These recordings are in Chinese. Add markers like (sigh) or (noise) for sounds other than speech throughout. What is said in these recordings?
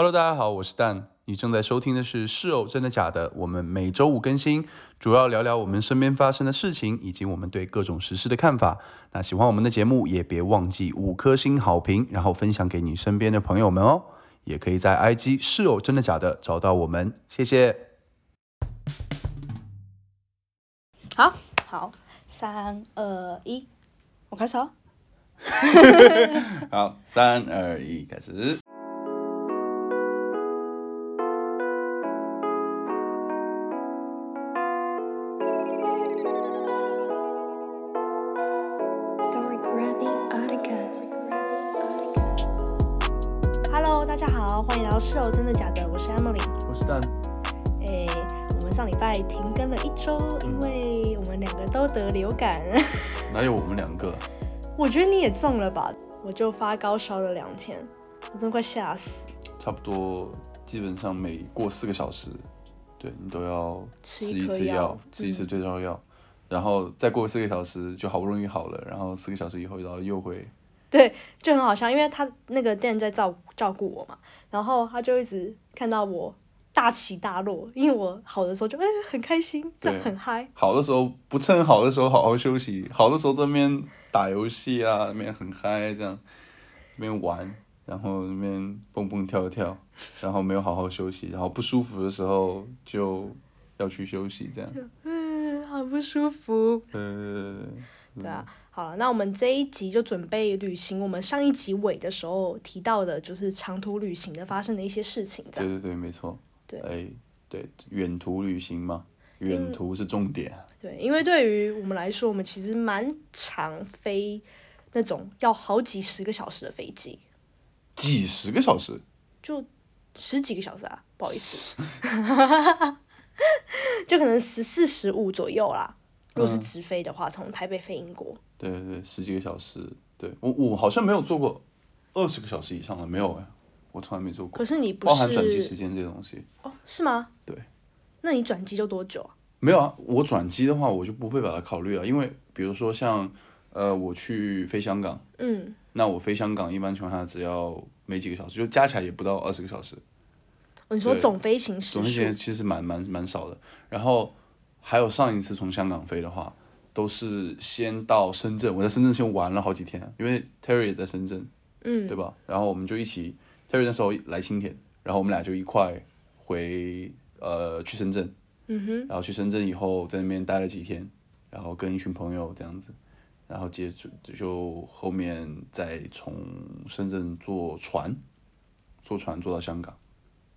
Hello，大家好，我是蛋。你正在收听的是《是偶真的假的》，我们每周五更新，主要聊聊我们身边发生的事情，以及我们对各种时事的看法。那喜欢我们的节目，也别忘记五颗星好评，然后分享给你身边的朋友们哦。也可以在 IG《是偶真的假的》找到我们，谢谢。好好，三二一，我开始哦。好，三二一，开始。好，欢迎来到室友真的假的，我是 Emily。我是蛋，诶，我们上礼拜停更了一周，因为我们两个都得流感。哪有我们两个？(laughs) 我觉得你也中了吧？我就发高烧了两天，我真的快吓死。差不多，基本上每过四个小时，对你都要吃吃一次药，吃一次退烧药，然后再过四个小时就好不容易好了，然后四个小时以后然后又会，(laughs) 对，就很好笑，因为他那个店在照照顾我嘛，然后他就一直看到我大起大落，因为我好的时候就哎、很开心，这样很嗨。好的时候不趁好的时候好好休息，好的时候在那边打游戏啊，那边很嗨这样，那边玩，然后那边蹦蹦跳跳，然后没有好好休息，然后不舒服的时候就要去休息这样，(laughs) 嗯，好不舒服。呃，对啊，好了，那我们这一集就准备旅行。我们上一集尾的时候提到的，就是长途旅行的发生的一些事情。对对对，没错，对哎，对，远途旅行嘛，远途是重点。对，因为对于我们来说，我们其实蛮常飞那种要好几十个小时的飞机，几十个小时，就十几个小时啊，不好意思，(laughs) 就可能十四十五左右啦。如果是直飞的话，从台北飞英国，对对对，十几个小时。对我我好像没有做过二十个小时以上的，没有哎，我从来没做过可，是你不包含转机时间这些东西。哦？是吗？对。那你转机就多久啊？没有啊，我转机的话，我就不会把它考虑啊，因为比如说像呃，我去飞香港，嗯，那我飞香港一般情况下只要没几个小时，就加起来也不到二十个小时，哦你说总飞行时数总时间其实蛮蛮蛮少的。然后还有上一次从香港飞的话，都是先到深圳，我在深圳先玩了好几天，因为 Terry 也在深圳，嗯。对吧？然后我们就一起，Terry 那时候来青田，然后我们俩就一块回呃去深圳，嗯哼，然后去深圳以后在那边待了几天，然后跟一群朋友这样子，然后接着就后面再从深圳坐船，坐船坐到香港，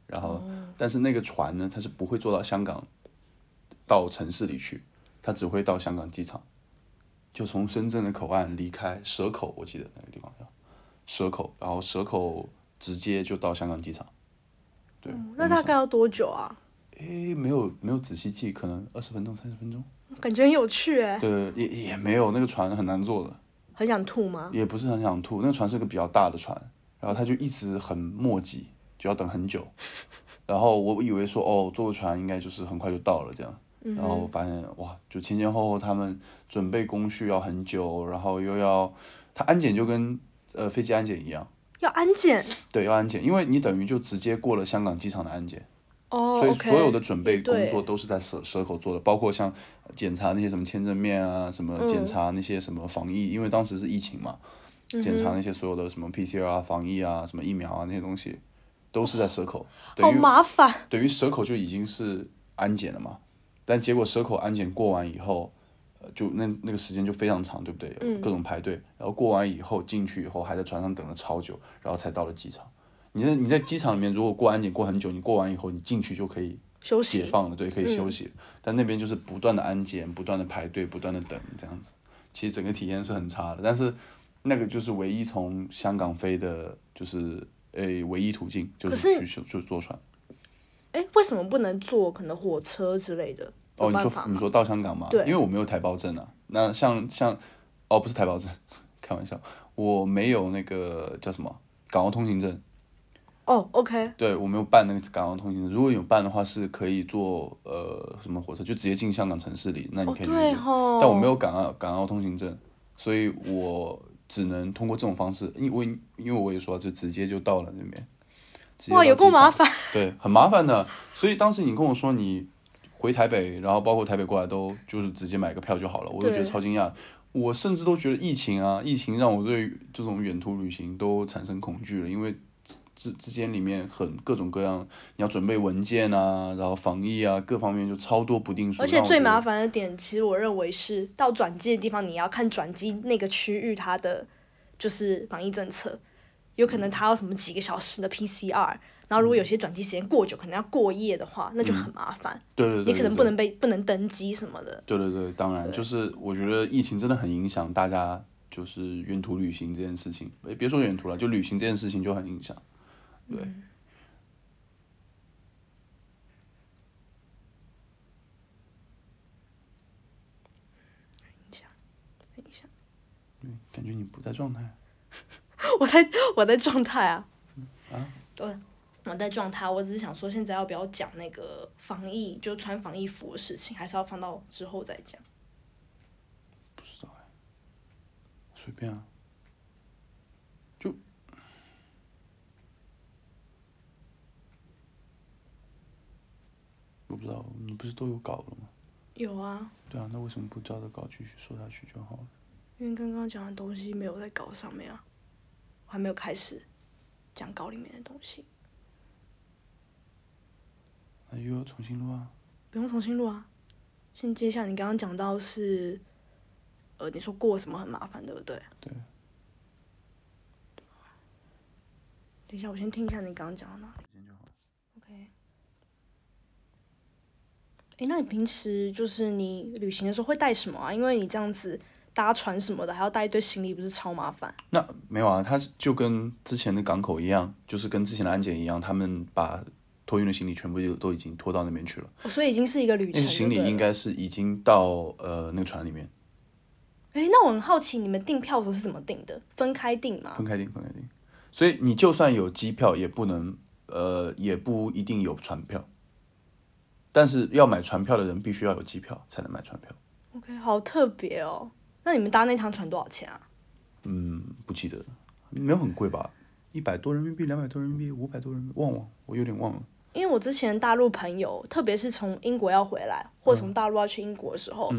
然后、但是那个船呢，它是不会坐到香港到城市里去，它只会到香港机场，就从深圳的口岸离开蛇口，我记得那个地方叫蛇口，然后蛇口直接就到香港机场。对，那大概要多久啊？诶，没有没有仔细记，可能二十分钟、三十分钟。感觉很有趣哎，对，也也没有那个船很难坐的，很想吐吗？也不是很想吐。那个船是个比较大的船，然后他就一直很磨叽，就要等很久。(laughs) 然后我以为说哦，坐个船应该就是很快就到了这样，然后发现哇，就前前后后他们准备工序要很久，然后又要他安检就跟呃飞机安检一样，要安检？对，要安检，因为你等于就直接过了香港机场的安检。哦所以所有的准备工作都是在蛇蛇口做的，包括像检查那些什么签证面啊，什么嗯检查那些什么防疫，因为当时是疫情嘛，嗯检查那些所有的什么 PCR 啊、防疫啊、什么疫苗啊那些东西，都是在蛇口，好等于麻烦。等于蛇口就已经是安检了嘛，但结果蛇口安检过完以后，呃，就那那个时间就非常长，对不对？嗯各种排队，然后过完以后进去以后还在船上等了超久，然后才到了机场。你在你在机场里面，如果过安检过很久，你过完以后你进去就可以休息，解放了，对，可以休息。但那边就是不断的安检，不断的排队，不断的等这样子，其实整个体验是很差的。但是那个就是唯一从香港飞的，就是诶唯一途径，就是去就坐船。哎，为什么不能坐可能火车之类的？哦，你？说你说到香港吗？对因为我没有台胞证啊。那像像哦，不是台胞证，开玩笑，我没有那个叫什么港澳通行证。哦，OK，对我没有办那个港澳通行证，如果有办的话，是可以坐呃什么火车，就直接进香港城市里，那你哦可以但我没有港澳港澳通行证，所以我只能通过这种方式，因为因为我也说就直接就到了那边，哇，有够麻烦。(laughs) 对，很麻烦的。所以当时你跟我说你回台北，然后包括台北过来都就是直接买个票就好了，我都觉得超惊讶。我甚至都觉得疫情啊，疫情让我对这种远途旅行都产生恐惧了，因为之之之间里面很各种各样，你要准备文件啊，然后防疫啊，各方面就超多不定数。而且最麻。烦的点，其实我认为是到转机的地方，你要看转机那个区域它的就是防疫政策，有可能他要什么几个小时的 PCR，然后如果有些转机时间过久，可能要过夜的话，那就很麻烦。对对对对你可能不能被不能登机什么的。对对对，当然就是我觉得疫情真的很影响大家，就是远途旅行这件事情。诶别说远途了，就旅行这件事情就很影响。对感觉你不在状态。(laughs) 我在我在状态啊。对，我在状态。我只是想说，现在要不要讲那个防疫，就穿防疫服的事情，还是要放到之后再讲？不知道哎，随便啊。就我不知道，你不是都有稿了吗？有啊，对啊，那为什么不照着稿继续说下去就好了？因为刚刚讲的东西没有在稿上面啊，我还没有开始讲稿里面的东西，那又要重新录啊？不用重新录啊。先接下你刚刚讲到是，呃，你说过什么很麻烦，对不对？对。等一下，我先听一下你刚刚讲到哪里。OK。哎，那你平时就是你旅行的时候会带什么啊？因为你这样子搭船什么的，还要带一堆行李，不是超麻烦？那没有啊，他就跟之前的港口一样，就是跟之前的安检一样，他们把托运的行李全部就都已经拖到那边去了。哦，所以已经是一个旅程就那行李应该是已经到呃那个船里面哎，那我很好奇，你们订票的时候是怎么订的？分开订吗？分开订，分开订。所以你就算有机票，也不能呃也不一定有船票。但是要买船票的人必须要有机票才能买船票。OK，好特别哦。那你们搭那趟船多少钱啊？嗯，不记得了，没有很贵吧？一百多人民币，两百多人民币，五百多人民币，忘了，我有点忘了。因为我之前大陆朋友，特别是从英国要回来，或者从大陆要去英国的时候，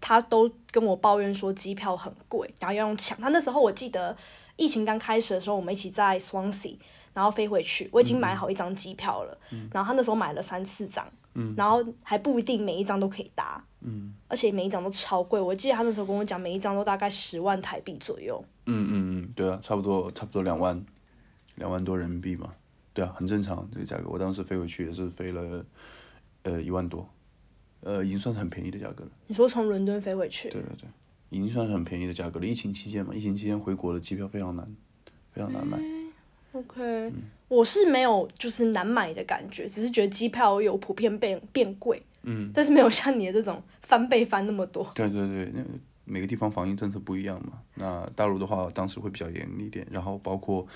他都跟我抱怨说机票很贵，然后要用抢。他那时候我记得疫情刚开始的时候，我们一起在 Swansea，然后飞回去，我已经买好一张机票了，然后他那时候买了三四张，然后还不一定每一张都可以搭，嗯而且每一张都超贵。我记得他那时候跟我讲，每一张都大概十万台币左右。嗯嗯嗯，对啊，差不多差不多两万，两万多人民币嘛。对啊，很正常这个价格。我当时飞回去也是飞了，呃一万多，呃已经算是很便宜的价格了。你说从伦敦飞回去，对对对，已经算是很便宜的价格了。疫情期间嘛，疫情期间回国的机票非常难，非常难买。OK，、我是没有就是难买的感觉，只是觉得机票有普遍变变贵，嗯，但是没有像你的这种翻倍翻那么多。对对对，那每个地方防疫政策不一样嘛。那大陆的话，当时会比较严一点，然后包括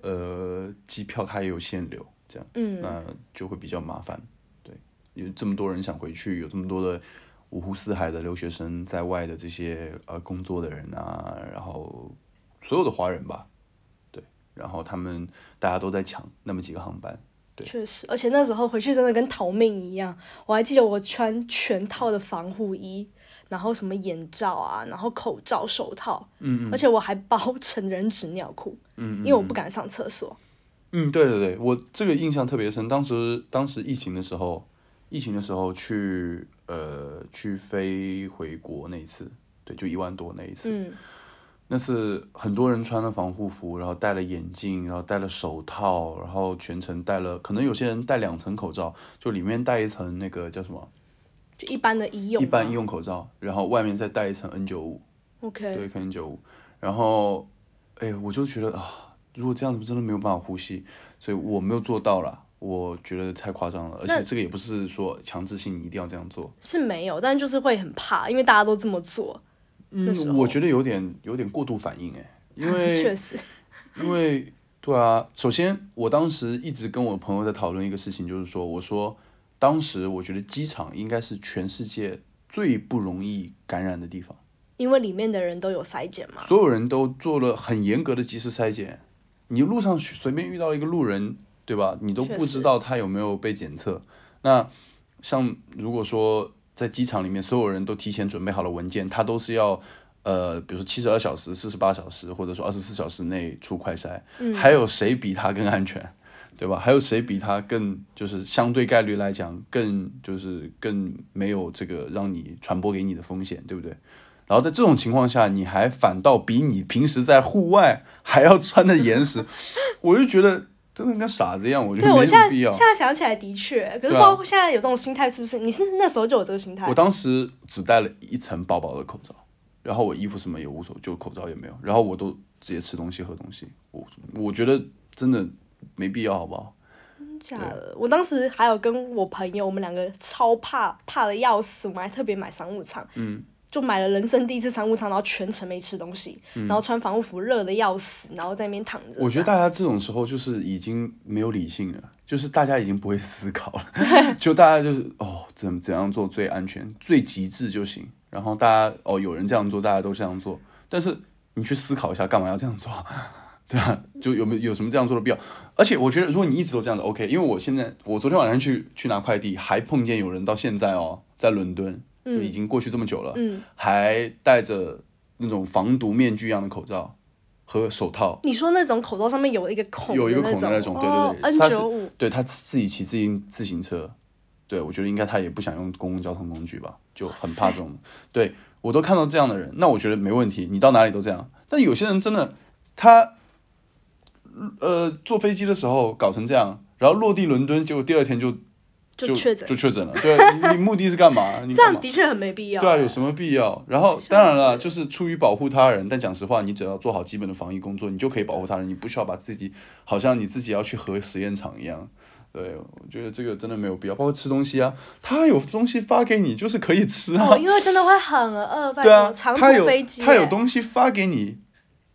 呃机票它也有限流，这样，嗯，那就会比较麻烦。对，有这么多人想回去，有这么多的五湖四海的留学生在外的这些呃工作的人啊，然后所有的华人吧，对，然后他们大家都在抢那么几个航班。对确实，而且那时候回去真的跟逃命一样。我还记得我穿全套的防护衣，然后什么眼罩啊，然后口罩、手套，嗯而且我还包成人纸尿裤，嗯因为我不敢上厕所。嗯，对对对，我这个印象特别深。当时当时疫情的时候，疫情的时候去呃去飞回国那一次，对，就一万多那一次，嗯，那是很多人穿了防护服，然后戴了眼镜，然后戴了手套，然后全程戴了，可能有些人戴两层口罩，就里面戴一层那个叫什么？就一般的医用。一般医用口罩，然后外面再戴一层 N 九五，OK，对，N 九五，然后，哎，我就觉得啊，如果这样子真的没有办法呼吸，所以我没有做到啦，我觉得太夸张了，而且这个也不是说强制性你一定要这样做，是没有，但就是会很怕，因为大家都这么做。嗯，我觉得有点有点过度反应哎，因为 (laughs) 确实，因为对啊，首先我当时一直跟我朋友在讨论一个事情，就是说，我说当时我觉得机场应该是全世界最不容易感染的地方，因为里面的人都有筛检嘛。所有人都做了很严格的及时筛检，你路上随便遇到一个路人，对吧？你都不知道他有没有被检测。那像如果说在机场里面所有人都提前准备好了文件，他都是要呃，比如说七十二小时、四十八小时，或者说二十四小时内出快筛，还有谁比他更安全？对吧？还有谁比他更就是相对概率来讲更就是更没有这个让你传播给你的风险，对不对？然后在这种情况下，你还反倒比你平时在户外还要穿的严实，我就觉得真的跟傻子一样，我觉得对我现在没什么必要现。在想起来的确，可是不知对啊道现在有这种心态是不是？你是不是那时候就有这个心态我？当时只戴了一层薄薄的口罩，然后我衣服什么也无所谓，就口罩也没有，然后我都直接吃东西喝东西。我我觉得真的没必要，好不好？假的，我当时还有跟我朋友，我们两个超怕怕的要死，我们还特别买商务舱，嗯，就买了人生第一次商务舱，然后全程没吃东西，然后穿防护服，热的要死，然后在那边躺着。嗯我觉得大家这种时候就是已经没有理性了，(laughs) 就是大家已经不会思考了，(laughs) 就大家就是哦怎怎样做最安全、最极致就行。然后大家哦有人这样做，大家都这样做，但是你去思考一下，干嘛要这样做？(laughs) 对吧，就有没有有什么这样做的必要？而且我觉得，如果你一直都这样子，OK，因为我现在我昨天晚上去去拿快递，还碰见有人到现在哦，在伦敦就已经过去这么久了，嗯。还戴着那种防毒面具一样的口罩和手套，你说那种口罩上面有一个孔的有一个孔的那种，种，对哦对对，，N 九五，对他自己骑自行自行车，对我觉得应该他也不想用公共交通工具吧，就很怕这种。对我都看到这样的人，那我觉得没问题，你到哪里都这样。但有些人真的，他呃坐飞机的时候搞成这样，然后落地伦敦，结果第二天就就就确诊就，确诊了。对，你你目的是干嘛？你？(laughs) 这样的确很没必要。对啊，有什么必要？然后当然了，就是出于保护他人，但讲实话，你只要做好基本的防疫工作，你就可以保护他人，你不需要把自己好像你自己要去核实验场一样。对，我觉得这个真的没有必要。包括吃东西啊，他有东西发给你，就是可以吃啊。哦，因为真的会很饿，拜对啊，，长途他有飞机耶，他有东西发给你，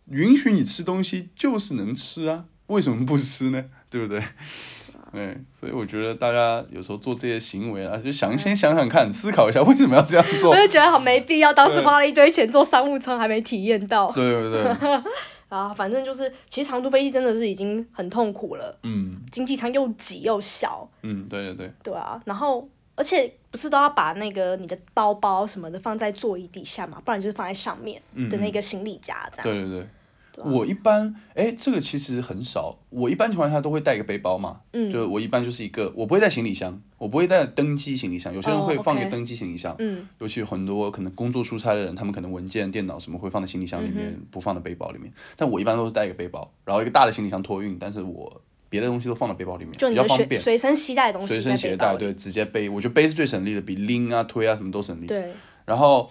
允许你吃东西，就是能吃啊，为什么不吃呢？对不对？对，所以我觉得大家有时候做这些行为啊，就想先想想看，思考一下为什么要这样做我。就觉得好没必要，当时花了一堆钱坐商务舱，还没体验到。对对对，(laughs) 啊，反正就是，其实长途飞机真的是已经很痛苦了，嗯经济舱又挤又小，嗯，对对对，对啊，然后而且不是都要把那个你的包包什么的放在座椅底下嘛，不然就是放在上面的那个行李夹这样。对对对。我一般，哎，这个其实很少。我一般情况下都会带一个背包嘛，嗯就我一般就是一个，我不会带行李箱，我不会带登机行李箱。有些人哦会放一个登机行李箱，嗯尤其很多可能工作出差的人，他们可能文件、电脑什么会放在行李箱里面，不放在背包里面。但我一般都是带一个背包，然后一个大的行李箱托运，但是我别的东西都放在背包里面，就你比较方便。随身携带的东西随身携带，对，直接背，我觉得背是最省力的，比拎啊、推啊什么都省力。对，然后，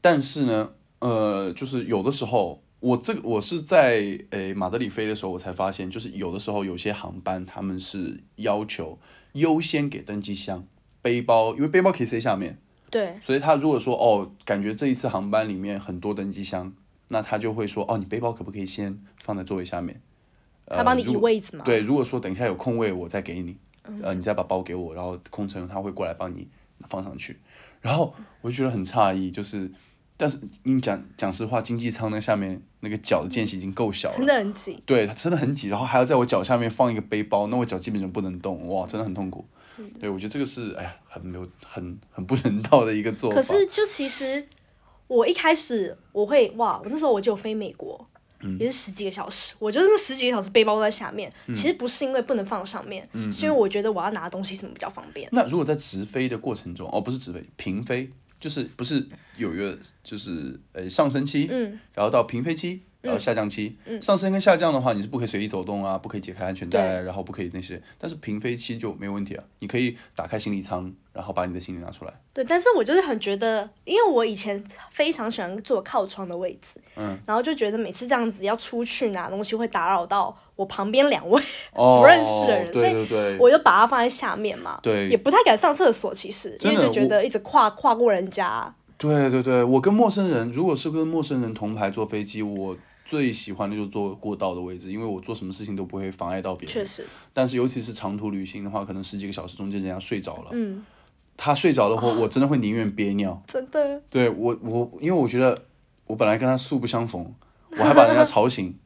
但是呢，呃，就是有的时候，我这个我是在诶马德里飞的时候，我才发现，就是有的时候有些航班他们是要求优先给登机箱、背包，因为背包可以塞下面，对，所以他如果说哦，感觉这一次航班里面很多登机箱，那他就会说哦，你背包可不可以先放在座位下面？他帮你移位置嘛。对，如果说等一下有空位，我再给你，嗯呃，你再把包给我，然后空乘他会过来帮你放上去。然后我就觉得很诧异，就是，但是你讲讲实话，经济舱那下面那个脚的间隙已经够小了真了，的很挤。对，它真的很挤，然后还要在我脚下面放一个背包，那我脚基本上不能动，哇，真的很痛苦。嗯对，我觉得这个是哎呀，很没有 (laughs) 很很不人道的一个做法。可是就其实我一开始我会哇，我那时候我就飞美国。嗯也是十几个小时，我就是那十几个小时背包都在下面。嗯其实不是因为不能放上面，是因为我觉得我要拿东西什么比较方便。那如果在直飞的过程中，哦，不是直飞，平飞，就是不是有一个就是呃上升期，嗯，然后到平飞期，然后下降期。嗯上升跟下降的话，你是不可以随意走动啊，不可以解开安全带，然后不可以那些。但是平飞期就没有问题啊，你可以打开行李舱，然后把你的行李拿出来。对，但是我就是很觉得，因为我以前非常喜欢坐靠窗的位置，嗯，然后就觉得每次这样子要出去拿东西会打扰到我旁边两位，(laughs) 哦，不认识的人所以我就把它放在下面嘛。对也不太敢上厕所，其实因为就觉得一直跨跨过人家。对对对，我跟陌生人，如果是跟陌生人同排坐飞机，我最喜欢的就是坐过道的位置，因为我做什么事情都不会妨碍到别人。确实，但是尤其是长途旅行的话，可能十几个小时中间人家睡着了，嗯，他睡着的话，我真的会宁愿憋尿。真的，对我我，因为我觉得我本来跟他素不相逢，我还把人家吵醒，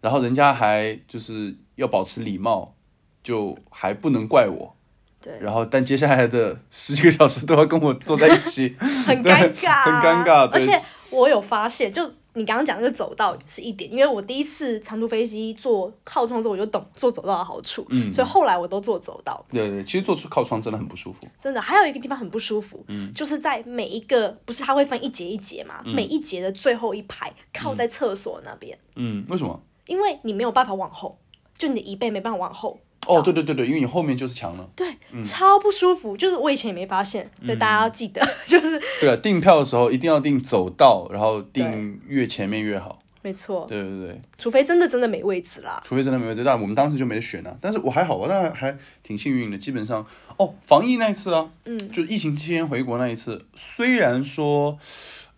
然后人家还就是要保持礼貌，就还不能怪我。对，然后但接下来的十几个小时都要跟我坐在一起，(laughs) 很尴尬，很尴尬而且我有发现，就你刚刚讲那个走道是一点，因为我第一次长途飞机坐靠窗的时候，我就懂坐走道的好处，嗯。所以后来我都坐走道。对对，其实坐出靠窗真的很不舒服。真的，还有一个地方很不舒服，嗯。就是在每一个不是它会分一节一节嘛，每一节的最后一排靠在厕所那边，嗯，为什么？因为你没有办法往后，就你的椅背没办法往后，哦，对对对对，因为你后面就是墙了。对，超不舒服。就是我以前也没发现，所以大家要记得，(laughs) 就是对啊，订票的时候一定要订走道，然后订越前面越好。没错，对对对，除非真的真的没位置啦。除非真的没位置，但我们当时就没得选啊。但是我还好，我当然还挺幸运的，基本上哦，防疫那一次啊，嗯，就疫情期间回国那一次，虽然说，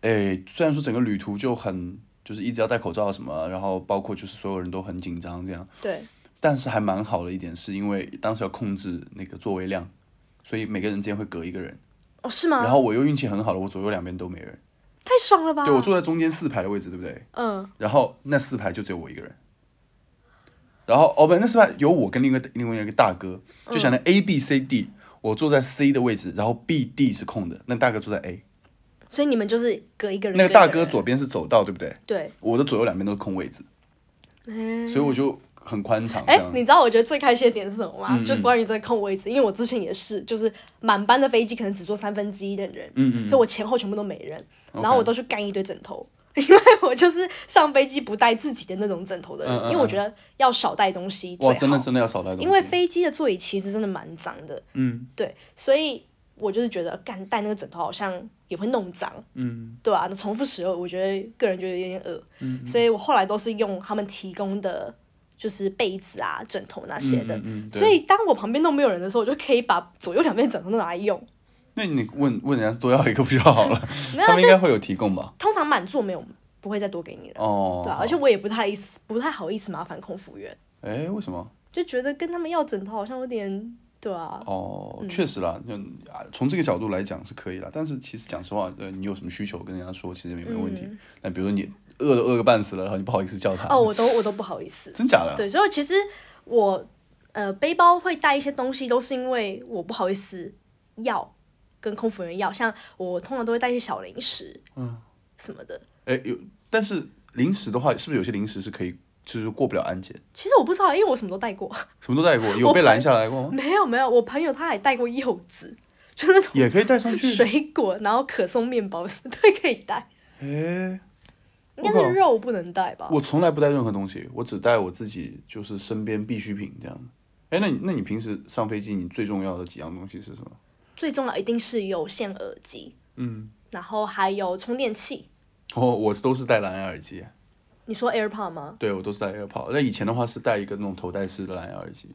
哎，虽然说整个旅途就很就是一直要戴口罩啊什么，然后包括就是所有人都很紧张这样，对，但是还蛮好的一点是因为当时要控制那个座位量，所以每个人之间会隔一个人。哦，是吗？然后我又运气很好的，我左右两边都没人，太爽了吧？对我坐在中间四排的位置，对不对？嗯，然后那四排就只有我一个人。然后哦不，那四排有我跟另外另外一个大哥，就想着 A B C D，我坐在 C 的位置，然后 B D 是空的，那大哥坐在 A，所以你们就是隔一个人那个大哥左边是走道，对不对？对，我的左右两边都是空位置，哎。所以我就很宽敞这哎、样。你知道我觉得最开心的点是什么吗？嗯嗯。就关于这个空位置，因为我之前也是，就是满班的飞机可能只坐三分之一的人，嗯嗯所以我前后全部都没人，然后我都去干一堆枕头。(laughs) 因为我就是上飞机不带自己的那种枕头的人，嗯嗯因为我觉得要少带东西最哇，真的真的要少带东西。因为飞机的座椅其实真的蛮脏的，嗯。对，所以我就是觉得干带那个枕头好像也会弄脏，嗯对啊，那重复使用，我觉得个人觉得有点恶，嗯所以我后来都是用他们提供的，就是被子啊、枕头那些的。嗯所以当我旁边都没有人的时候，我就可以把左右两边枕头都拿来用。那你问问人家多要一个不就好了？(laughs) 没有啊，他们应该会有提供吧？通常满座没有不会再多给你了，哦，对啊，而且我也不太意思，不太好意思麻烦空服员，哎，为什么？就觉得跟他们要枕头好像有点，对啊，哦，确实啦，就啊从这个角度来讲是可以啦。但是其实讲实话，呃，你有什么需求跟人家说，其实也没有问题。那比如说你饿都饿个半死了，然后你不好意思叫他，嗯哦，我都我都不好意思。真假的？对，所以其实我呃背包会带一些东西，都是因为我不好意思要跟空服员要，像我通常都会带一些小零食，嗯，什么的。哎，有，但是零食的话，是不是有些零食是可以，就是过不了安检？其实我不知道，因为我什么都带过。什么都带过，(laughs) 有被拦下来过吗？没有没有，我朋友他还带过柚子，就是那种也可以带上去。水果，然后可颂面包什么都可以带。哎，应该是肉不能带吧？我从来不带任何东西，我只带我自己就是身边必需品这样。哎，那你那你平时上飞机，你最重要的几样东西是什么？最重要一定是有线耳机，嗯，然后还有充电器。哦，我都是戴蓝牙耳机。你说 AirPod 吗？对，我都是戴 AirPod。那以前的话是戴一个那种头戴式的蓝牙耳机。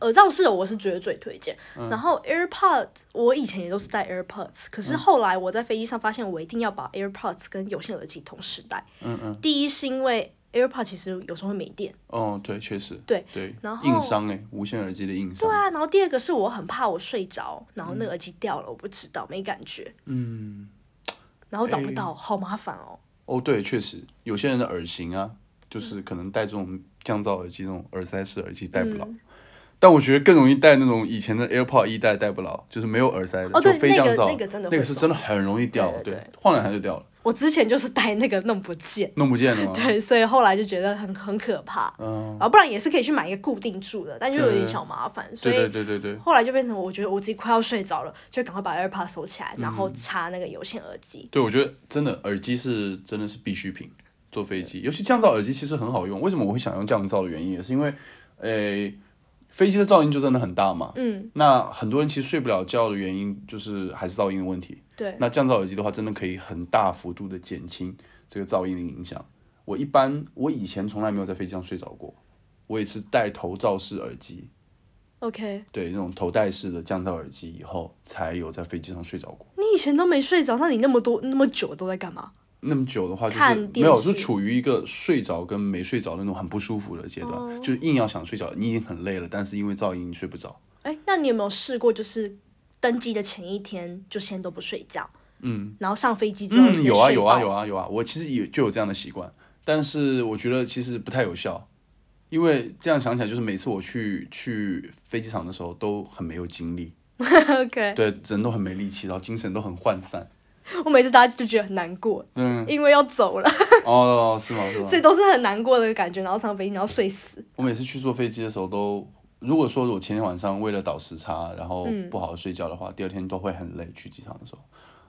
耳罩式的我是觉得最推荐，嗯然后 AirPods 我以前也都是戴 AirPods，可是嗯后来我在飞机上发现我一定要把 AirPods 跟有线耳机同时戴。嗯嗯。第一是因为 AirPods 其实有时候会没电，哦，对，确实。对对。然后硬伤哎，无线耳机的硬伤。对啊，然后第二个是我很怕我睡着，然后那个耳机掉了，我不知道没感觉，嗯。然后找不到，好麻烦哦。哦，对，确实，有些人的耳型啊，就是可能戴这种降噪耳机、这种耳塞式耳机戴不了。但我觉得更容易戴那种以前的 AirPod 一代戴不牢，就是没有耳塞的，哦对就非降噪，那个那个真的那个是真的很容易掉，对对对晃两下就掉了，我之前就是戴那个弄不见，弄不见了吗？(laughs) 对，所以后来就觉得很很可怕。嗯，啊，不然也是可以去买一个固定住的，但就有点小麻烦，所对以对对对对。后来就变成我觉得我自己快要睡着了，就赶快把 AirPods 收起来，然嗯后插那个有线耳机。对，我觉得真的耳机是真的是必需品，坐飞机，尤其降噪耳机其实很好用。为什么我会想用降噪的原因，也是因为，诶、飞机的噪音就真的很大嘛。嗯，那很多人其实睡不了觉的原因，就是还是噪音的问题。对，那降噪耳机的话，真的可以很大幅度的减轻这个噪音的影响。我一般我以前从来没有在飞机上睡着过，我也是戴头罩式耳机，OK，对那种头戴式的降噪耳机以后，才有在飞机上睡着过。你以前都没睡着，那你那么多那么久都在干嘛？那么久的话，就是没有，视就处于一个睡着跟没睡着那种很不舒服的阶段，哦。就是硬要想睡着，你已经很累了，但是因为噪音你睡不着。哎，那你有没有试过，就是登机的前一天就先都不睡觉，嗯，然后上飞机之后嗯，有啊有啊有啊，啊有啊，我其实也就有这样的习惯，但是我觉得其实不太有效，因为这样想起来，就是每次我去去飞机场的时候都很没有精力，(laughs) OK，对，人都很没力气，然后精神都很涣散。(laughs) 我每次大家就觉得很难过，嗯，因为要走了，(laughs) 哦，是吗？是吗？(laughs) 所以都是很难过的感觉，然后上飞机然后睡死。我每次去坐飞机的时候都，如果说我前天晚上为了倒时差，然后嗯不好好睡觉的话，第二天都会很累。去机场的时候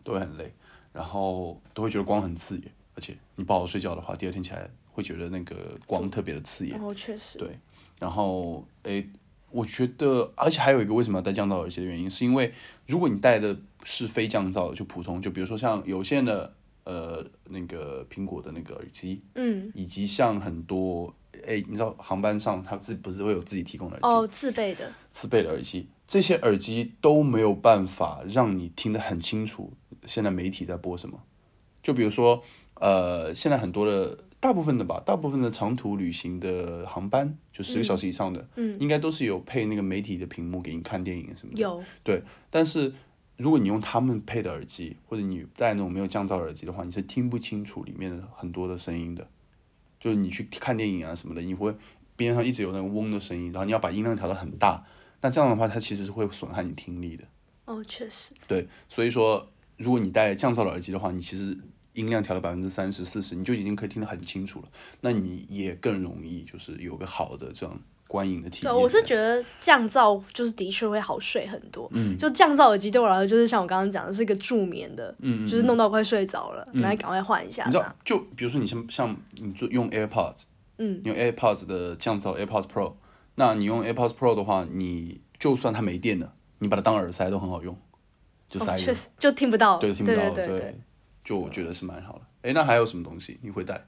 都会很累，然后都会觉得光很刺眼，而且你不好好睡觉的话，第二天起来会觉得那个光特别的刺眼。然后确实，对然后诶，我觉得，而且还有一个为什么要戴降噪耳机的原因，是因为如果你戴的是非降噪的，就普通，就比如说像有线的呃那个苹果的那个耳机，嗯，以及像很多哎，你知道航班上它自不是会有自己提供的耳机，哦，自备的，自备的耳机，这些耳机都没有办法让你听得很清楚现在媒体在播什么。就比如说，呃，现在很多的大部分的吧，大部分的长途旅行的航班，就十个小时以上的，嗯应该都是有配那个媒体的屏幕给你看电影什么的。有，对，但是如果你用他们配的耳机，或者你戴那种没有降噪耳机的话，你是听不清楚里面的很多的声音的。就是你去看电影啊什么的，你会边上一直有那个嗡的声音，然后你要把音量调到很大，那这样的话，它其实是会损害你听力的。哦，确实，对，所以说，如果你戴降噪的耳机的话，你其实音量调到百分之三十、四十，你就已经可以听得很清楚了。那你也更容易就是有个好的这样观影的体对，验。我是觉得降噪就是的确会好睡很多。嗯，就降噪耳机对我来说，就是像我刚刚讲的，是一个助眠的，嗯就是弄到快睡着了，然后赶快换一下你知道。，就比如说你像像你做用 AirPods，嗯，用 AirPods 的降噪 AirPods Pro，那你用 AirPods Pro 的话，你就算它没电了，你把它当耳塞都很好用，就塞确实就听不到，对，听不到，对对对。就我觉得是蛮好的。哎，那还有什么东西你会带？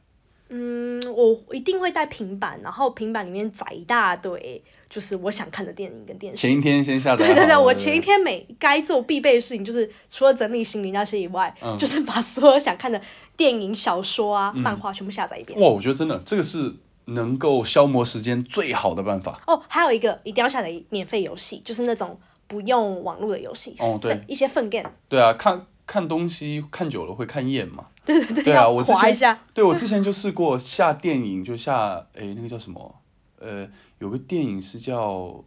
嗯，我一定会带平板，然后平板里面载一大堆，就是我想看的电影跟电视。前一天先下载。对对对，我前一天每该做必备的事情，就是除了整理行李那些以外，嗯就是把所有想看的电影、小说啊、漫画全部下载一遍。哇，我觉得真的这个是能够消磨时间最好的办法。哦，还有一个一定要下载免费游戏，就是那种不用网络的游戏。哦对一些粪 game。对啊，看看东西看久了会看厌嘛。对对对，对啊我之前。对我之前就试过下电影，就下诶那个叫什么？呃，有个电影是叫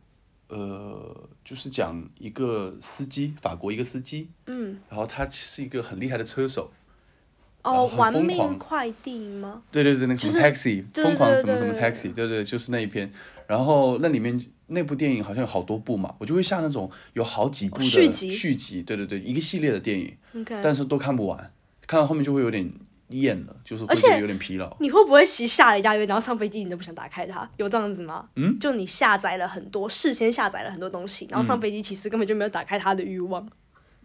呃，就是讲一个司机，法国一个司机，嗯，然后他是一个很厉害的车手。哦，疯狂快递吗？对对对，那个什么就是 taxi，对疯狂什么什么 taxi，对对，就是那一篇。然后那里面那部电影好像有好多部嘛，我就会下那种有好几部的续集续集，对对对，一个系列的电影。但是都看不完，看到后面就会有点厌了，就是会而且觉得有点疲劳。你会不会其实下了一大堆，然后上飞机你都不想打开它？有这样子吗？嗯，就你下载了很多，事先下载了很多东西，然后上飞机其实根本就没有打开它的欲望。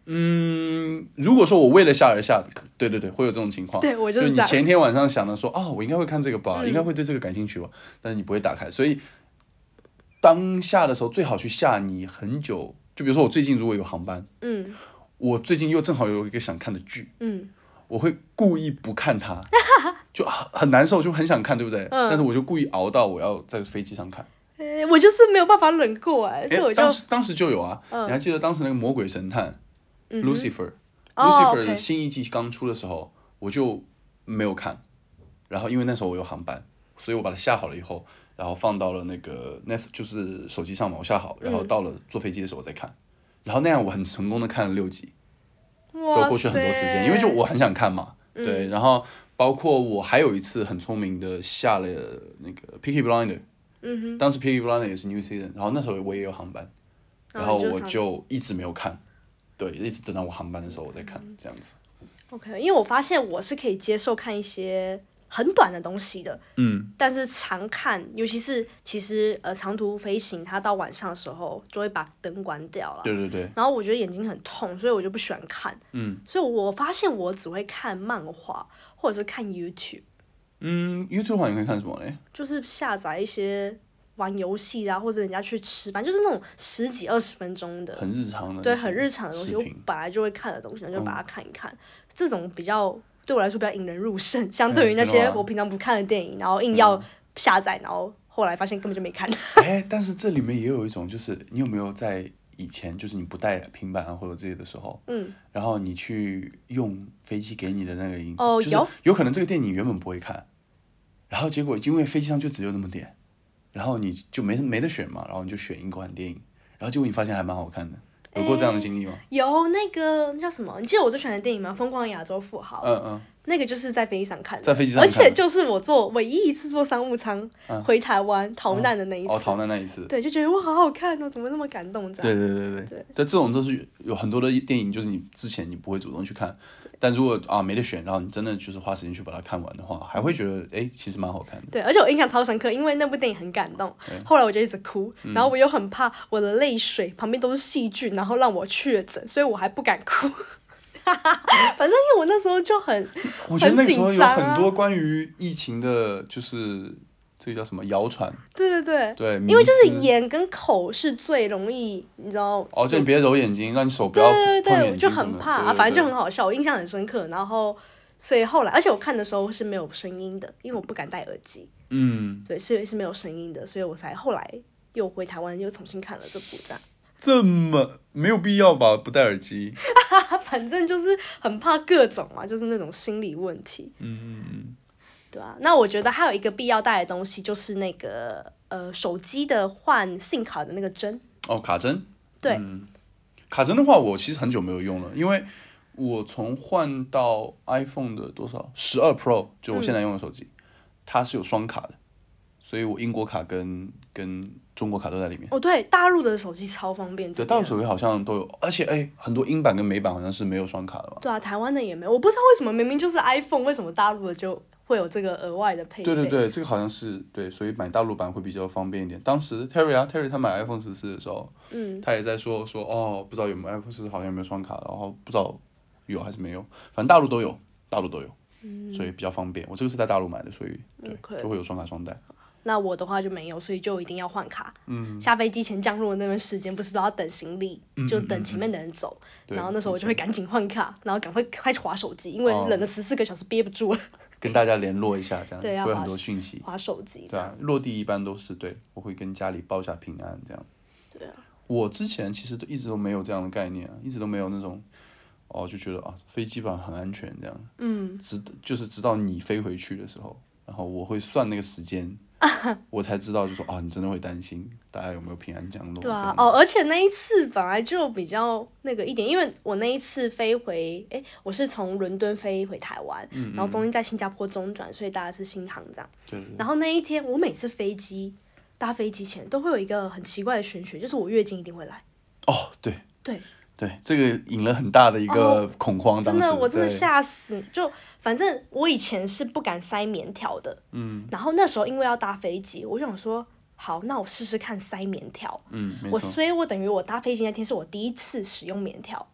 嗯，如果说我为了下而下，对对对，会有这种情况。对我就就是是你前一天晚上想的说，啊、我应该会看这个吧，嗯应该会对这个感兴趣吧，但是你不会打开，所以当下的时候最好去下你很久，就比如说我最近如果有航班，嗯。我最近又正好有一个想看的剧，嗯，我会故意不看它，就很很难受，就很想看，对不对？嗯。但是我就故意熬到我要在飞机上看。诶我就是没有办法忍过哎、所以我，就当时当时就有啊，嗯。你还记得当时那个《魔鬼神探》嗯 Lucifer。哦 Lucifer，OK 的新一季刚出的时候，我就没有看，然后因为那时候我有航班，所以我把它下好了以后，然后放到了那个 Net 就是手机上嘛，我下好，然后到了坐飞机的时候我再看，然后那样我很成功的看了六集，都过去很多时间，因为就我很想看嘛，嗯。对，然后包括我还有一次很聪明的下了那个 Peaky Blinder，嗯哼，当时 Peaky Blinder 也是 New Season，然后那时候我也有航班，然后我就一直没有看，对，一直等到我航班的时候我再看，这样子，OK，因为我发现我是可以接受看一些很短的东西的，嗯。但是常看，尤其是其实呃长途飞行，它到晚上的时候就会把灯关掉了。对对对，然后我觉得眼睛很痛，所以我就不喜欢看。嗯所以我发现我只会看漫画或者是看 YouTube，嗯，YouTube 的话你会看什么嘞？就是下载一些玩游戏啊，或者人家去吃饭，就是那种十几二十分钟的，很日常的，对，很日常的东西，我。本来就会看的东西，我就把嗯它看一看。这种比较对我来说比较引人入胜，相对于那些我平常不看的电影，然后硬要下载，然后后来发现根本就没看。(laughs) 哎，但是这里面也有一种，就是你有没有在以前，就是你不带平板啊或者这些的时候，嗯，然后你去用飞机给你的那个音，就是哦有。有可能这个电影原本不会看，然后结果因为飞机上就只有那么点，然后你就没没得选嘛，然后你就选一款电影，然后结果你发现还蛮好看的，有过这样的经历吗？有那个那叫什么？你记得我最喜欢的电影吗？《疯狂亚洲富豪》。嗯嗯，那个就是在飞机上看的，在飞机上而且就是我坐唯一一次坐商务舱、回台湾逃难的那一次，哦，逃难那一次，对，就觉得哇，好好看哦，怎么那么感动这样？对对对对对，但这种都是有很多的电影，就是你之前你不会主动去看，但如果啊没得选，然后你真的就是花时间去把它看完的话，还会觉得哎其实蛮好看的。对，而且我印象超深刻，因为那部电影很感动，后来我就一直哭，嗯。然后我又很怕我的泪水旁边都是细菌，然后让我确诊，所以我还不敢哭。(laughs) 反正因为我那时候就很，我觉得那时候有很紧张啊。很多关于疫情的，就是这个叫什么谣传，对对对，对，因为就是眼跟口是最容易，你知道，哦，就你别揉眼睛，让你手不要对对对，碰眼我就睛什么的很怕，对对反正就很好笑，我印象很深刻。然后，所以后来，而且我看的时候是没有声音的，因为我不敢戴耳机，嗯，对，所以是没有声音的，所以我才后来又回台湾又重新看了这部这样。这么没有必要吧？不戴耳机，(laughs) 反正就是很怕各种嘛，就是那种心理问题。嗯嗯嗯，对啊，那我觉得还有一个必要带的东西就是那个呃手机的换 SIM 卡的那个针。哦，卡针，对，卡针的话，我其实很久没有用了，因为我从换到 iPhone 的多少十二 Pro，就我现在用的手机，它是有双卡的，所以我英国卡跟跟中国卡都在里面。哦对，大陆的手机超方便，对，大陆手机好像都有，而且哎，很多英版跟美版好像是没有双卡的吧？对啊，台湾的也没有，我不知道为什么明明就是 iPhone，为什么大陆的就会有这个额外的配备？对对对，这个好像是对，所以买大陆版会比较方便一点。当时 Terry 啊，Terry 他买 iPhone 十四的时候，嗯，他也在说说哦，不知道有没有 iPhone 十四好像有没有双卡，然后不知道有还是没有，反正大陆都有，大陆都有，所以比较方便。我这个是在大陆买的，所以对就会有双卡双待。那我的话就没有，所以就一定要换卡。嗯，下飞机前降落的那段时间，不是都要等行李，就等前面的人走。然后那时候我就会赶紧换卡，然后赶快开始划手机，因为冷了十四个小时憋不住了，(laughs) 跟大家联络一下，这样对有很多讯息。划手机。对啊，落地一般都是对，我会跟家里报下平安这样。对啊。我之前其实都一直都没有这样的概念啊，一直都没有那种，哦，就觉得啊，飞机吧很安全这样。嗯，直就是直到你飞回去的时候，然后我会算那个时间，(laughs) 我才知道就说啊，你真的会担心大家有没有平安降落。对啊哦，而且那一次本来就比较那个一点，因为我那一次飞回，诶，我是从伦敦飞回台湾，嗯然后中间在新加坡中转，所以大家是新航这样。对，然后那一天，我每次飞机搭飞机前都会有一个很奇怪的玄学，就是我月经一定会来。哦，对对，对，这个引了很大的一个恐慌，当时哦真的，我真的对吓死！就反正我以前是不敢塞棉条的，嗯，然后那时候因为要搭飞机，我就想说，好，那我试试看塞棉条。嗯，我所以，我等于我搭飞机那天是我第一次使用棉条，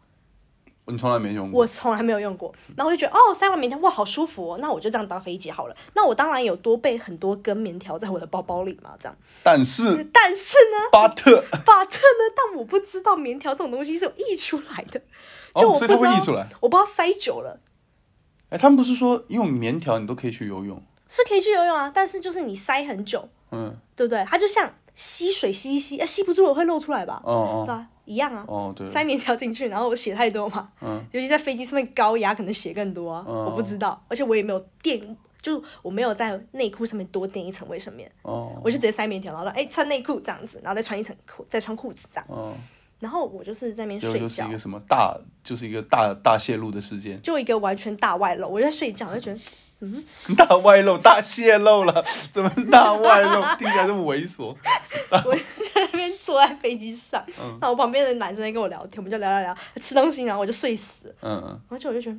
你从来没用过，我从来没有用过。然后我就觉得，哦，塞完棉条，哇，好舒服哦，那我就这样当飞机好了。那我当然有多备很多根棉条在我的包包里嘛，这样。但是但是呢，巴特巴特呢，但我不知道棉条这种东西是有溢出来的，就哦，我不知道，所以它会溢出来。我不知道塞久了。哎，他们不是说用棉条你都可以去游泳？是可以去游泳啊，但是就是你塞很久，嗯，对不对？它就像吸水吸一吸，呃，吸不住了会漏出来吧？哦哦对啊，一样啊。哦，对，塞棉条进去，然后我血太多嘛，嗯。尤其在飞机上面高压，可能血更多啊，哦。我不知道，而且我也没有垫，就我没有在内裤上面多垫一层卫生棉，哦。我就直接塞棉条，然后哎穿内裤这样子，然后再穿一层裤，再穿裤子这样，哦，然后我就是在那边睡觉。就就是一，个什么大，就是一个大大泄露的事件，就一个完全大外露，我就在睡觉，我就觉得 (laughs) 大外露、大泄露了，怎么是大外露？听起来这么猥琐。我就在那边坐在飞机上，嗯。然后我旁边的男生在跟我聊天，我们就聊聊聊，吃东西，然后我就睡死，嗯嗯，然后就我就觉得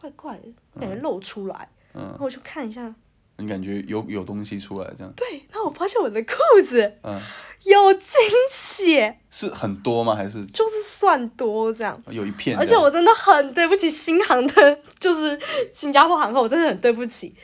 怪怪的，感觉露出来，然后我就看一下，你感觉有有东西出来这样？对，然后我发现我的裤子嗯，有惊喜，是很多吗？还是？就是算多这样。有一片？而且我真的很对不起新航的，就是新加坡航空，我真的很对不起，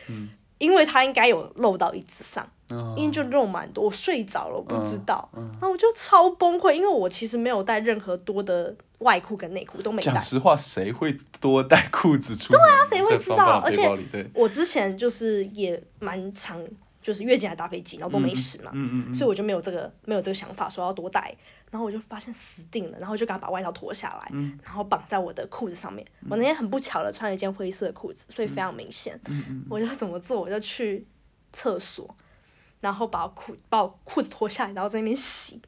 因为它应该有漏到椅子上，嗯。因为就漏蛮多，我睡着了，我不知道，嗯然后我就超崩溃，因为我其实没有带任何多的外裤跟内裤都没带。讲，实话，谁会多带裤子出门？对啊谁会知道？而且我之前就是也蛮常就是月经还搭飞机，然后都没事嘛，嗯嗯所以我就没有这个没有这个想法说要多带，然后我就发现死定了，然后就赶快把外套脱下来，嗯然后绑在我的裤子上面。我那天很不巧的穿了一件灰色的裤子，所以非常明显。嗯我就怎么做，我就去厕所，然后把我裤把我裤子脱下来，然后在那边洗。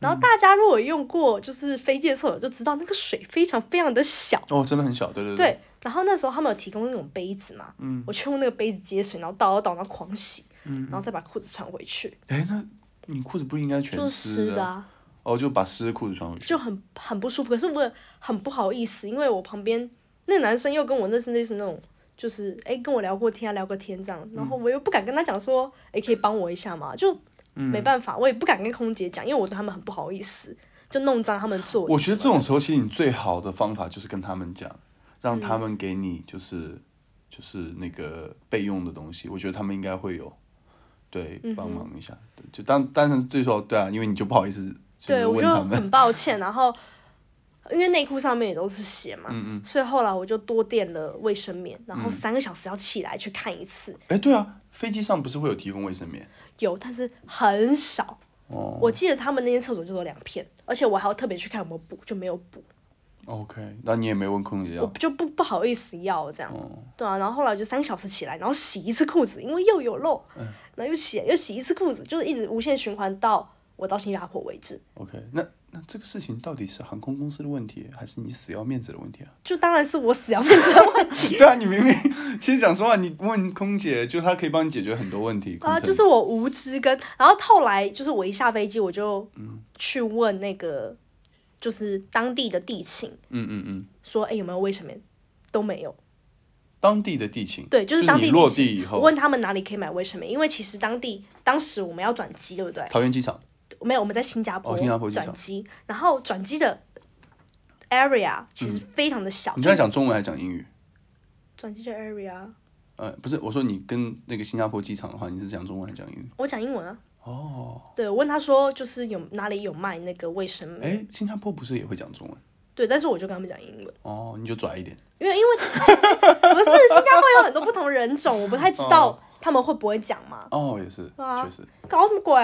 然后大家如果用过就是飞机的厕所，就知道那个水非常非常的小。哦，真的很小，对对对，然后那时候他们有提供那种杯子嘛，嗯，我就用那个杯子接水，然后倒倒倒，然后狂洗，嗯，然后再把裤子穿回去，哎，那你裤子不应该全就是湿湿的啊，哦，就把湿的裤子穿回去。就很很不舒服。可是我也很不好意思，因为我旁边那个男生又跟我那是类似那种，就是哎跟我聊过天啊，聊个天这样，然后我又不敢跟他讲说，哎可以帮我一下嘛，就没办法，我也不敢跟空姐讲，因为我对他们很不好意思，就弄脏他们座椅。我觉得这种时候，其实你最好的方法就是跟他们讲，让他们给你就是、就是那个备用的东西。我觉得他们应该会有，对，嗯帮忙一下。对就当当然最说对啊，因为你就不好意思，对，我就。很抱歉。然后因为内裤上面也都是血嘛，嗯所以后来我就多垫了卫生棉，然后三个小时要起来去看一次，哎，对啊，飞机上不是会有提供卫生棉？有，但是很少。哦我记得他们那间厕所就有两片，而且我还要特别去看有没有补，就没有补，，OK，那你也没问空姐要我就不不好意思要这样。哦对啊，然后后来我就三个小时起来，然后洗一次裤子，因为又有漏，嗯然后又洗又洗一次裤子，就是一直无限循环到我到新加坡为止。OK，那那这个事情到底是航空公司的问题，还是你死要面子的问题啊？就当然是我死要面子的问题 (laughs) 对啊，你明明其实讲实话，你问空姐，就她可以帮你解决很多问题。啊，就是我无知跟，然后后来就是我一下飞机我就去问那个就是当地的地勤，嗯嗯嗯，说哎、有没有卫生棉，都没有。当地的地勤，对，就是当地你落地以后我，问他们哪里可以买卫生棉，因为其实当地当时我们要转机，对不对？桃园机场，没有，我们在新加坡哦新加坡机场转机，然后转机的 area 其实非常的小，你就刚才讲中文还是讲英语？转机的 area，呃，不是，我说你跟那个新加坡机场的话，你是讲中文还是讲英语？我讲英文啊。哦，对，我问他说就是有哪里有卖那个卫生棉，哎，新加坡不是也会讲中文？对，但是我就跟他们讲英文。哦，你就拽一点。因为因为其实不是 (laughs) 新加坡有很多不同人种，我不太知道他们会不会讲嘛。哦，也是，啊确实，搞什么鬼？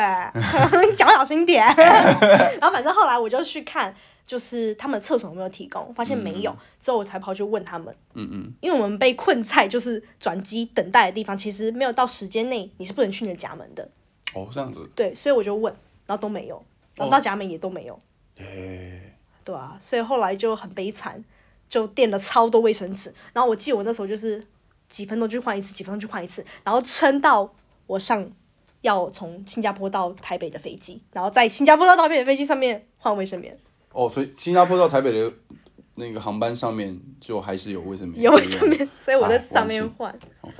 你 (laughs) 讲小心点。(laughs) 然后反正后来我就去看，就是他们厕所有没有提供，发现没有，之后我才跑去问他们。嗯嗯，因为我们被困在就是转机等待的地方，其实没有到时间内你是不能去你的家门的。哦，这样子，对，所以我就问，然后都没有，然后到家门也都没有。哎，对啊，所以后来就很悲惨，就垫了超多卫生纸。然后我记得我那时候就是几分钟去换一次，几分钟去换一次，然后撑到我上要从新加坡到台北的飞机，然后在新加坡到台北的飞机上面换卫生棉，哦，所以新加坡到台北的那个航班上面就还是有卫生棉，有卫生棉，所以我在哎上面换，OK，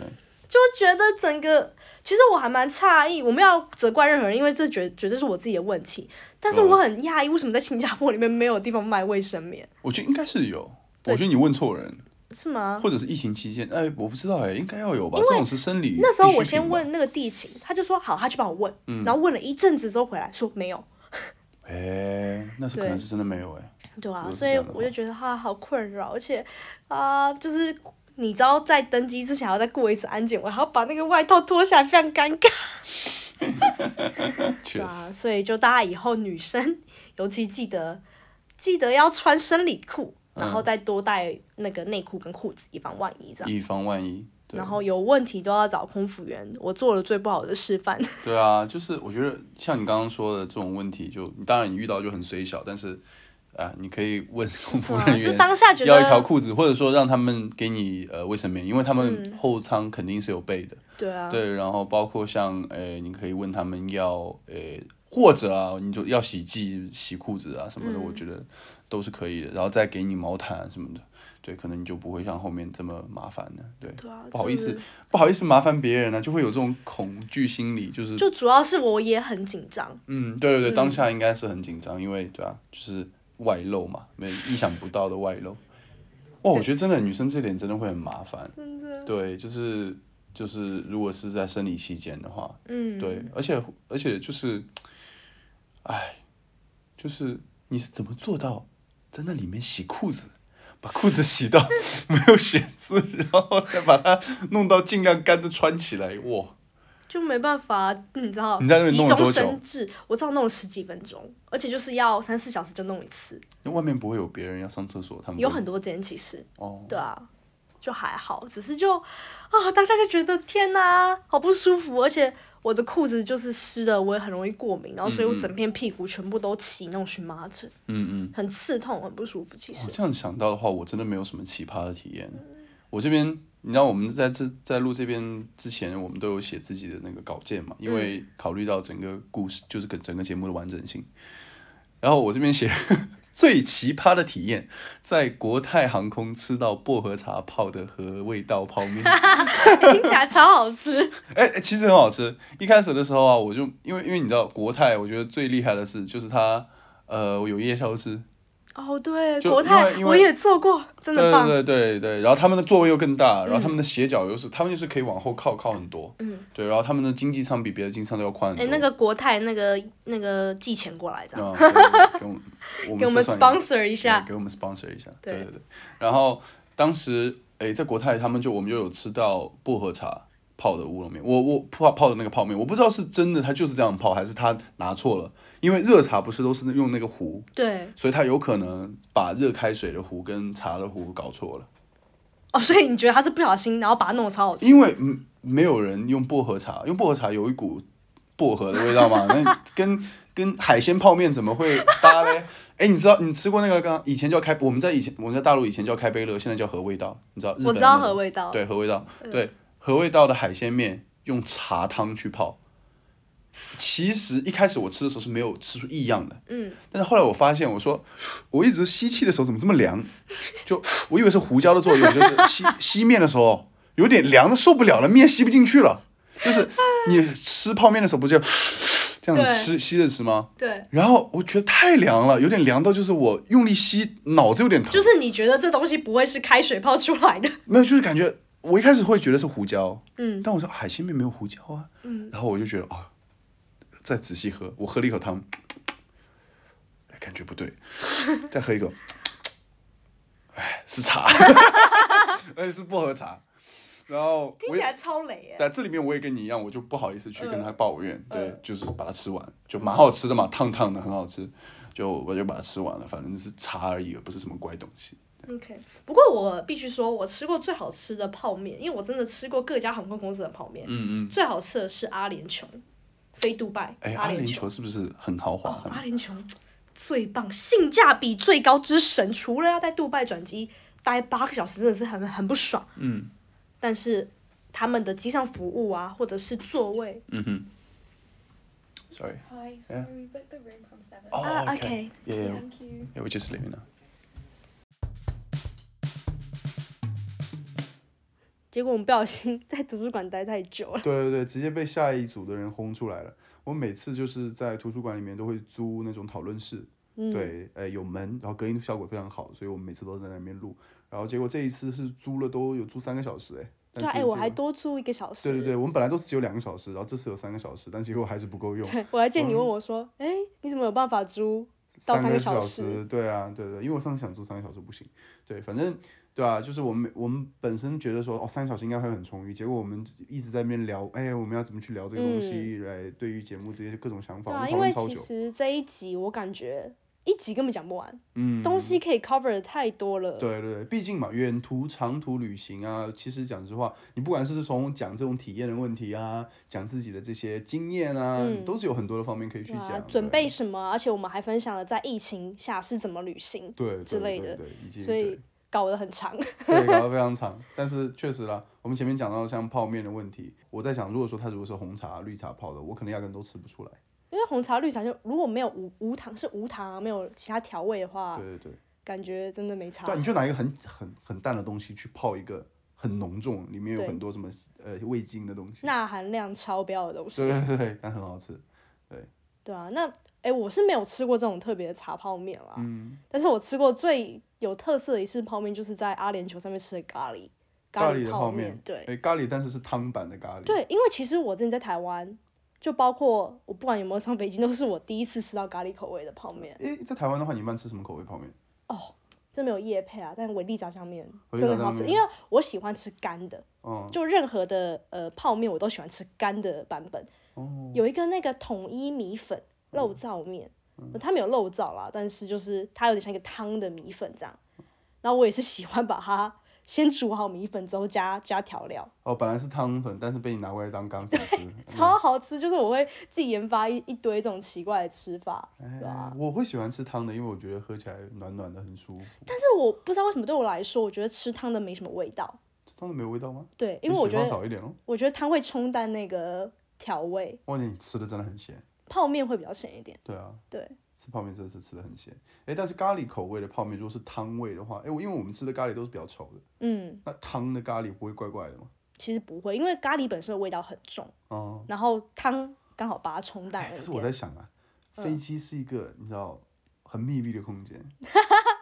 就觉得整个。其实我还蛮诧异，我没有责怪任何人，因为这绝绝对是我自己的问题。但是嗯我很讶异，为什么在新加坡里面没有地方卖卫生棉？我觉得应该是有，我觉得你问错人，是吗？或者是疫情期间，哎，我不知道哎，应该要有吧？这种是生理。那时候我先问那个地勤，他就说好，他去帮我问，嗯然后问了一阵子之后回来说没有，(laughs) 哎，那是可能是真的没有哎。对啊，所以我就觉得他好困扰，而且啊、就是你知道在登机之前还要再过一次安检，我还要把那个外套脱下来，非常尴尬，(laughs) 确实，对啊，所以就大家以后女生尤其记得记得要穿生理裤，然嗯后再多带那个内裤跟裤子，以防万一这样。以防万一。然后有问题都要找空服员，我做了最不好的示范。对啊，就是我觉得像你刚刚说的这种问题，就当然你遇到就很虽小，但是啊，你可以问 (laughs) 空服人员当下觉要一条，裤子，或者说让他们给你呃卫生棉，因为他们嗯后舱肯定是有备的。对啊，对，然后包括像呃，你可以问他们要呃，或者啊，你就要洗剂、洗裤子啊什么的，嗯我觉得都是可以的。然后再给你毛毯啊什么的，对，可能你就不会像后面这么麻烦了。对，对啊，不好意思不好意思麻烦别人呢、啊就会有这种恐惧心理，就是就主要是我也很紧张，嗯，对对对，当下应该是很紧张，因为对啊，就是外露嘛，没意想不到的外露。(laughs) 哇，我觉得真的女生这点真的会很麻烦。真的，对，就是就是，如果是在生理期间的话，嗯，对，而且而且就是，哎，就是你是怎么做到在那里面洗裤子，把裤子洗到没有血渍，然后再把它弄到尽量干的穿起来？哇，就没办法，你知道，你在那边急中弄了多久？生智，我知道弄了十几分钟，而且就是要三四小时就弄一次，那外面不会有别人要上厕所，他们会？有很多间其实，哦，对啊，就还好，只是就啊，当下就觉得天哪，好不舒服，而且我的裤子就是湿的，我也很容易过敏，然后所以我整片屁股全部都起那种荨麻疹，嗯嗯。很刺痛，很不舒服。其实。我，这样想到的话，我真的没有什么奇葩的体验。我这边，你知道，我们在这在录这边之前，我们都有写自己的那个稿件嘛，因为考虑到整个故事，就是跟整个节目的完整性。然后我这边写 (laughs) 最奇葩的体验，在国泰航空吃到薄荷茶泡的和味道泡面。(laughs) 听起来超好吃。(laughs) 哎、哎其实很好吃。一开始的时候啊，我就因为因为你知道国泰，我觉得最厉害的是就是它呃有夜宵吃，哦，对，国泰我也坐过，真的棒。对对对对，然后他们的座位又更大，然后他们的斜角又是，他们就是可以往后靠靠很多，嗯，对，然后他们的经济舱比别的经济舱都要宽很哎，那个国泰那个那个寄钱过来，这样 (laughs) 给我们给我们 sponsor 一下。给我们 sponsor 一下，对对对对。然后当时诶，在国泰他们就我们就有吃到薄荷茶泡的乌龙面，我我泡泡的那个泡面，我不知道是真的他就是这样泡，还是他拿错了，因为热茶不是都是用那个壶，对，所以他有可能把热开水的壶跟茶的壶搞错了。哦，所以你觉得他是不小心，然后把它弄得超好吃？因为嗯没有人用薄荷茶，用薄荷茶有一股薄荷的味道嘛，(laughs) 那跟跟海鲜泡面怎么会搭嘞？(laughs) 哎，你知道你吃过那个刚以前叫开，我们在以前我们在大陆以前叫开杯乐，现在叫和味道，你知道？日本我知道和味道。对和味道，对和味道的海鲜面用茶汤去泡。其实一开始我吃的时候是没有吃出异样的，嗯，但是后来我发现，我说我一直吸气的时候怎么这么凉？(laughs) 就我以为是胡椒的作用，就是吸 (laughs) 吸面的时候有点凉的受不了了，面吸不进去了。就是你吃泡面的时候不就 (laughs) 这样子吃吸着吃吗？对，然后我觉得太凉了，有点凉到就是我用力吸，脑子有点疼。就是你觉得这东西不会是开水泡出来的？没有，就是感觉我一开始会觉得是胡椒，嗯但我说海鲜面没有胡椒啊，嗯，然后我就觉得啊，再仔细喝，我喝了一口汤，哎感觉不对，(laughs) 再喝一口，哎，是茶，而 (laughs) 且是薄荷茶，然后听起来超雷耶。但这里面我也跟你一样，我就不好意思去跟他嗯抱怨，对嗯，就是把它吃完，就蛮好吃的嘛，烫烫的很好吃，就我就把它吃完了，反正是茶而已，不是什么怪东西。OK，不过我必须说，我吃过最好吃的泡面，因为我真的吃过各家航空公司的泡面，嗯嗯，最好吃的是阿联酋，飞杜拜，哎，阿联联酋酋是不是很豪华？哦，阿联酋最棒，性价比最高之神，除了要在杜拜转机待八个小时，真的是很很不爽。嗯但是他们的机上服务啊，或者是座位嗯哼，sorry。Hi, so we booked the room from seven. 哦啊 OK，OK yeah, yeah, Thank you. yeah, we just leaving now. 结果我们不小心 (laughs) 在图书馆待太久了。对对对，直接被下一组的人轰出来了。我每次就是在图书馆里面都会租那种讨论室，嗯，对，呃，有门，然后隔音效果非常好，所以我们每次都在那边录。然后结果这一次是租了都有租三个小时，哎，但对啊，哎、我还多租一个小时。对对对，我们本来都是只有两个小时，然后这次有三个小时，但结果还是不够用。对我还见你问我说：“哎、你怎么有办法租到三个小时？对啊，对对，因为我上次想租三个小时不行，对，反正对啊，就是我们我们本身觉得说哦三个小时应该会很充裕，结果我们一直在那边聊，哎，我们要怎么去聊这个东西，来对于节目这些各种想法，因为其实这一集我感觉一集根本讲不完，嗯，东西可以 cover 的太多了。对对对，毕竟嘛，远途、长途旅行啊，其实讲实话，你不管是从讲这种体验的问题啊，讲自己的这些经验啊，嗯都是有很多的方面可以去对讲。啊，准备什么？而且我们还分享了在疫情下是怎么旅行，对之类的对对对，以及所以对搞得很长。对，搞得非常长。但是确实啦，我们前面讲到像泡面的问题，我在想，如果说它如果是红茶、绿茶泡的，我可能压根都吃不出来。因为红茶、绿茶就如果没有无无糖是无糖啊，没有其他调味的话，对对对，感觉真的没差。对，你就拿一个很很很淡的东西去泡一个很浓重，里面有很多什么呃味精的东西。钠含量超标的东西。对对对，但很好吃。对啊，那哎、我是没有吃过这种特别的茶泡面啦，嗯，但是我吃过最有特色的一次泡面，就是在阿联酋上面吃的咖喱咖喱的面，面。对哎，咖喱，但是是汤版的咖喱。对，因为其实我之前在台湾，就包括我不管有没有上北京，都是我第一次吃到咖喱口味的泡面。哎，在台湾的话，你一般吃什么口味泡面？哦这没有叶配啊，但维力炸酱面真的很好吃，因为我喜欢吃干的，嗯，就任何的呃泡面我都喜欢吃干的版本。哦，有一个那个统一米粉肉燥面，它没有肉燥啦，但是就是它有点像一个汤的米粉这样。(laughs) 然后我也是喜欢把它先煮好米粉之后加加调料，哦，本来是汤粉，但是被你拿过来当干粉吃。超好吃。就是我会自己研发一一堆这种奇怪的吃法，哎。我会喜欢吃汤的，因为我觉得喝起来暖暖的，很舒服。但是我不知道为什么对我来说，我觉得吃汤的没什么味道。吃汤的没有味道吗？对，因为我觉得少一点哦。我觉得汤会冲淡那个调味，哇，你吃的真的很咸。泡面会比较咸一点。对啊，对，吃泡面真的是吃的很咸。哎，但是咖喱口味的泡面，如果是汤味的话，哎，我因为我们吃的咖喱都是比较稠的，嗯，那汤的咖喱不会怪怪的吗？其实不会，因为咖喱本身的味道很重，哦、然后汤刚好把它冲淡了可是我。在想啊，飞机是一个你知道很密闭的空间。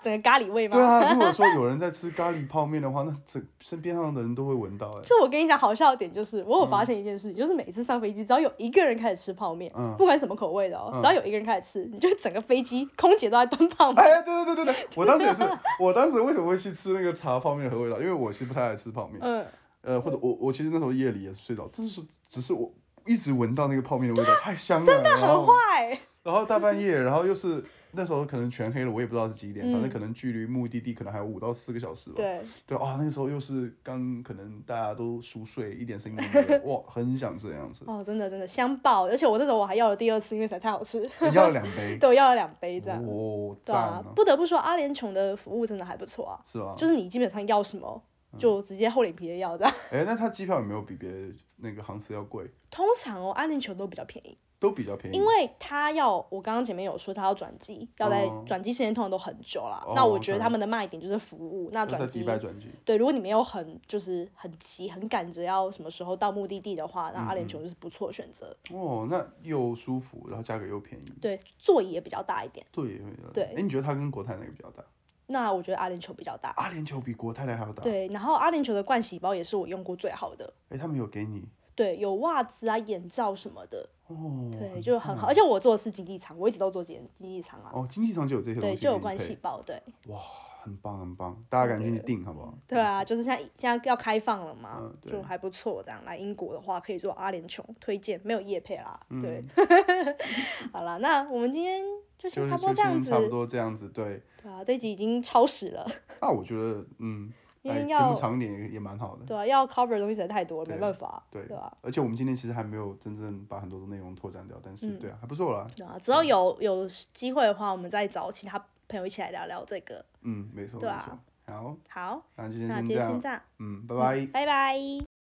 整个咖喱味吗？对啊，如果说有人在吃咖喱泡面的话，那整身边上的人都会闻到、哎，就我跟你讲，好笑的点就是，我有发现一件事情，就是每次上飞机，只要有一个人开始吃泡面，嗯不管什么口味的哦，只要有一个人开始吃，你就整个飞机空姐都在端泡面。哎，对对对对对，我当时也是，(laughs) 我当时为什么会去吃那个茶泡面和味道？因为我其实不太爱吃泡面，嗯，呃，或者我我其实那时候夜里也是睡着，但是只是我一直闻到那个泡面的味道，太香了，真的很坏。(laughs) 然后大半夜，然后又是那时候可能全黑了，我也不知道是几点，嗯反正可能距离目的地可能还有五到四个小时吧。对，对啊，那个时候又是刚可能大家都熟睡，一点声音都没有，(laughs) 哇，很想这样子。哦，真的真的香爆，而且我那时候我还要了第二次，因为实在太好吃，你要了两杯，(laughs) 对，我要了两杯这样。哦，对啊赞啊，，不得不说阿联酋的服务真的还不错啊，是啊？就是你基本上要什么就直接厚脸皮的要这样。哎，那他机票有没有比别的那个航司要贵？通常哦，阿联酋都比较便宜，都比较便宜。因为他要我刚刚前面有说他要转机，要在哦转机时间通常都很久啦。哦那我觉得他们的卖点就是服务，那转机转机，对，如果你没有很就是很急很赶着要什么时候到目的地的话，那嗯阿联酋就是不错的选择。哦，那又舒服，然后价格又便宜，对，座椅也比较大一点。座椅，对哎，你觉得它跟国泰哪个比较大？那我觉得阿联酋比较大。阿联酋比国泰的还要大。，对，然后阿联酋的盥洗包也是我用过最好的。哎，他们有给你对，有袜子啊、眼罩什么的，哦，对，就很好。而且我做的是经济舱，我一直都做经经济舱啊。哦，经济舱就有这些东西对，就有关系，包，对，哇，很棒很棒，大家赶紧去订好不好？对啊，就是现在现在要开放了嘛，嗯就还不错。这样来英国的话，可以做阿联酋推荐，没有叶配啦，嗯对。(laughs) 好了，那我们今天就是差不多这样子，差不多这样子，对。对啊，这一集已经超时了，那我觉得，嗯，哎，因为要节目长一点也也蛮好的。对啊，要 cover 的东西实在太多了，对没办法，对对吧？而且我们今天其实还没有真正把很多的内容拓展掉，但是嗯对啊，还不错啦。对啊，只要有有机会的话，我们再找其他朋友一起来聊聊这个。嗯，没错对啊没错。好，好，那今天先这，样，嗯，拜拜。拜拜。